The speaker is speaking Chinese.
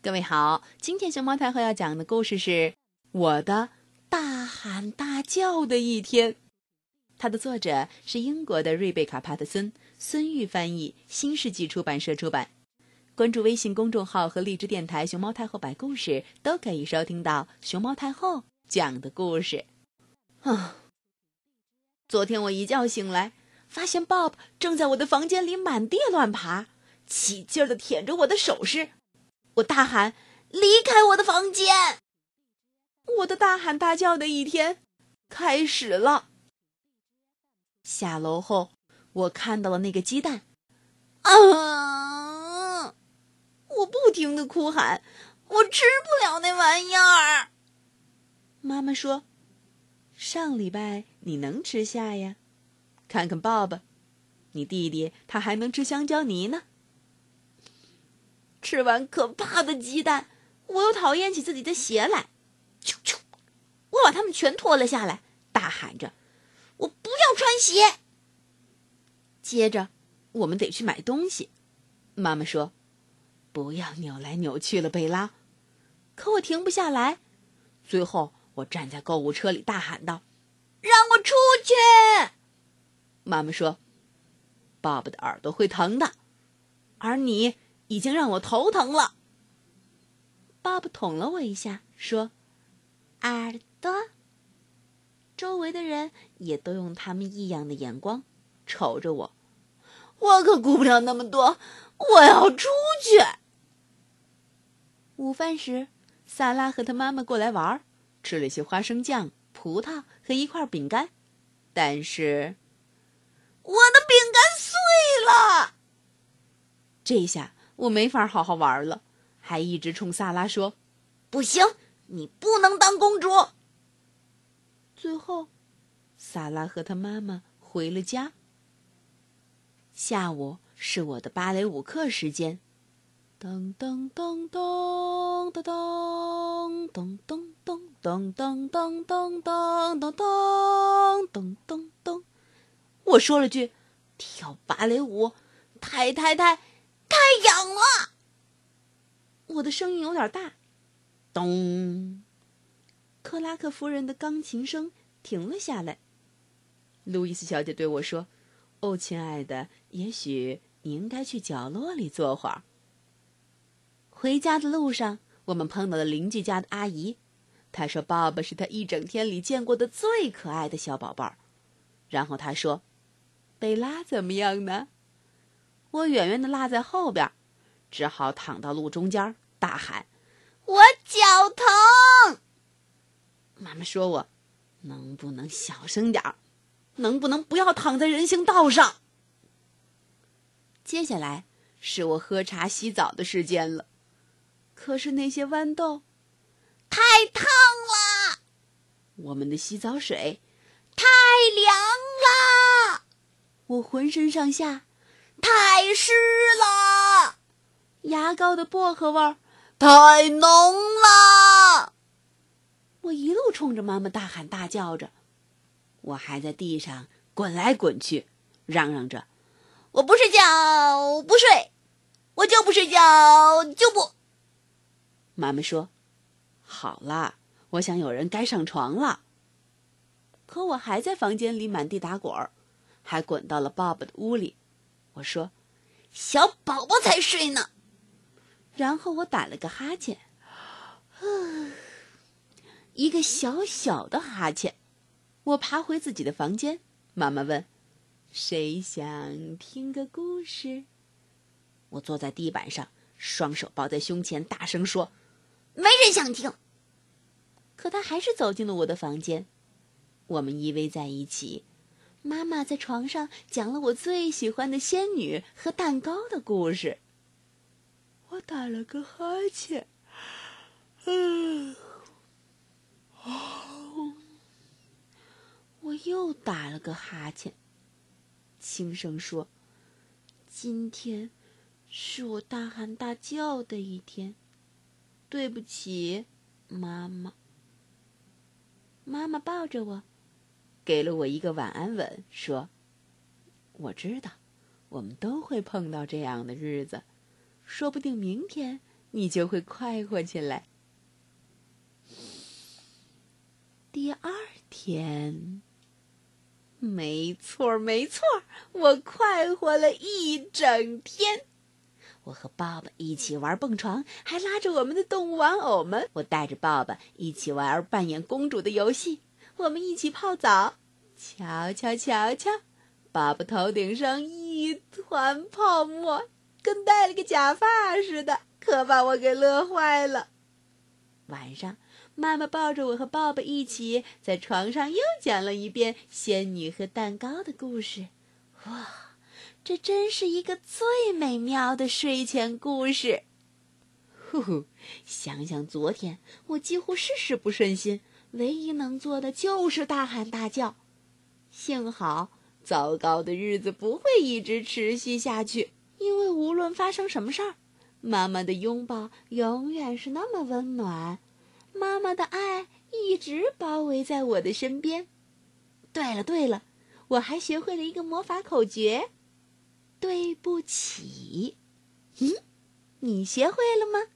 各位好，今天熊猫太后要讲的故事是《我的大喊大叫的一天》，它的作者是英国的瑞贝卡·帕特森，孙玉翻译，新世纪出版社出版。关注微信公众号和荔枝电台“熊猫太后摆故事”，都可以收听到熊猫太后讲的故事。啊！昨天我一觉醒来，发现 Bob 正在我的房间里满地乱爬，起劲儿的舔着我的首饰。我大喊：“离开我的房间！”我的大喊大叫的一天开始了。下楼后，我看到了那个鸡蛋，啊！我不停的哭喊：“我吃不了那玩意儿！”妈妈说：“上礼拜你能吃下呀？看看 Bob，你弟弟他还能吃香蕉泥呢。”吃完可怕的鸡蛋，我又讨厌起自己的鞋来。啾啾，我把它们全脱了下来，大喊着：“我不要穿鞋！”接着，我们得去买东西。妈妈说：“不要扭来扭去了，贝拉。”可我停不下来。最后，我站在购物车里大喊道：“让我出去！”妈妈说：“爸爸的耳朵会疼的，而你……”已经让我头疼了。爸爸捅了我一下，说：“耳朵。”周围的人也都用他们异样的眼光瞅着我。我可顾不了那么多，我要出去。午饭时，萨拉和他妈妈过来玩，吃了些花生酱、葡萄和一块饼干，但是我的饼干碎了。这一下。我没法好好玩了，还一直冲萨拉说：“不行，你不能当公主。”最后，萨拉和他妈妈回了家。下午是我的芭蕾舞课时间，噔噔噔噔噔噔噔噔噔噔噔噔噔噔噔噔噔噔，我说了句：“跳芭蕾舞，太太太。”太痒了，我的声音有点大。咚，克拉克夫人的钢琴声停了下来。路易斯小姐对我说：“哦，亲爱的，也许你应该去角落里坐会儿。”回家的路上，我们碰到了邻居家的阿姨，她说：“爸爸是她一整天里见过的最可爱的小宝贝儿。”然后她说：“贝拉怎么样呢？”我远远的落在后边，只好躺到路中间，大喊：“我脚疼！”妈妈说：“我能不能小声点儿？能不能不要躺在人行道上？”接下来是我喝茶洗澡的时间了，可是那些豌豆太烫了，我们的洗澡水太凉了，我浑身上下。太湿了，牙膏的薄荷味儿太浓了。我一路冲着妈妈大喊大叫着，我还在地上滚来滚去，嚷嚷着：“我不睡觉，不睡，我就不睡觉，就不。”妈妈说：“好啦，我想有人该上床了。”可我还在房间里满地打滚儿，还滚到了爸爸的屋里。我说：“小宝宝才睡呢。”然后我打了个哈欠，一个小小的哈欠。我爬回自己的房间。妈妈问：“谁想听个故事？”我坐在地板上，双手抱在胸前，大声说：“没人想听。”可他还是走进了我的房间。我们依偎在一起。妈妈在床上讲了我最喜欢的仙女和蛋糕的故事。我打了个哈欠，嗯，我又打了个哈欠，轻声说：“今天是我大喊大叫的一天，对不起，妈妈。”妈妈抱着我。给了我一个晚安吻，说：“我知道，我们都会碰到这样的日子，说不定明天你就会快活起来。第二天，没错儿，没错儿，我快活了一整天。我和爸爸一起玩蹦床，还拉着我们的动物玩偶们。我带着爸爸一起玩扮演公主的游戏。我们一起泡澡，瞧瞧瞧瞧，爸爸头顶上一团泡沫，跟戴了个假发似的，可把我给乐坏了。晚上，妈妈抱着我和爸爸一起在床上又讲了一遍仙女和蛋糕的故事。哇，这真是一个最美妙的睡前故事。呼呼，想想昨天，我几乎事事不顺心。唯一能做的就是大喊大叫。幸好，糟糕的日子不会一直持续下去，因为无论发生什么事儿，妈妈的拥抱永远是那么温暖，妈妈的爱一直包围在我的身边。对了对了，我还学会了一个魔法口诀：对不起。嗯，你学会了吗？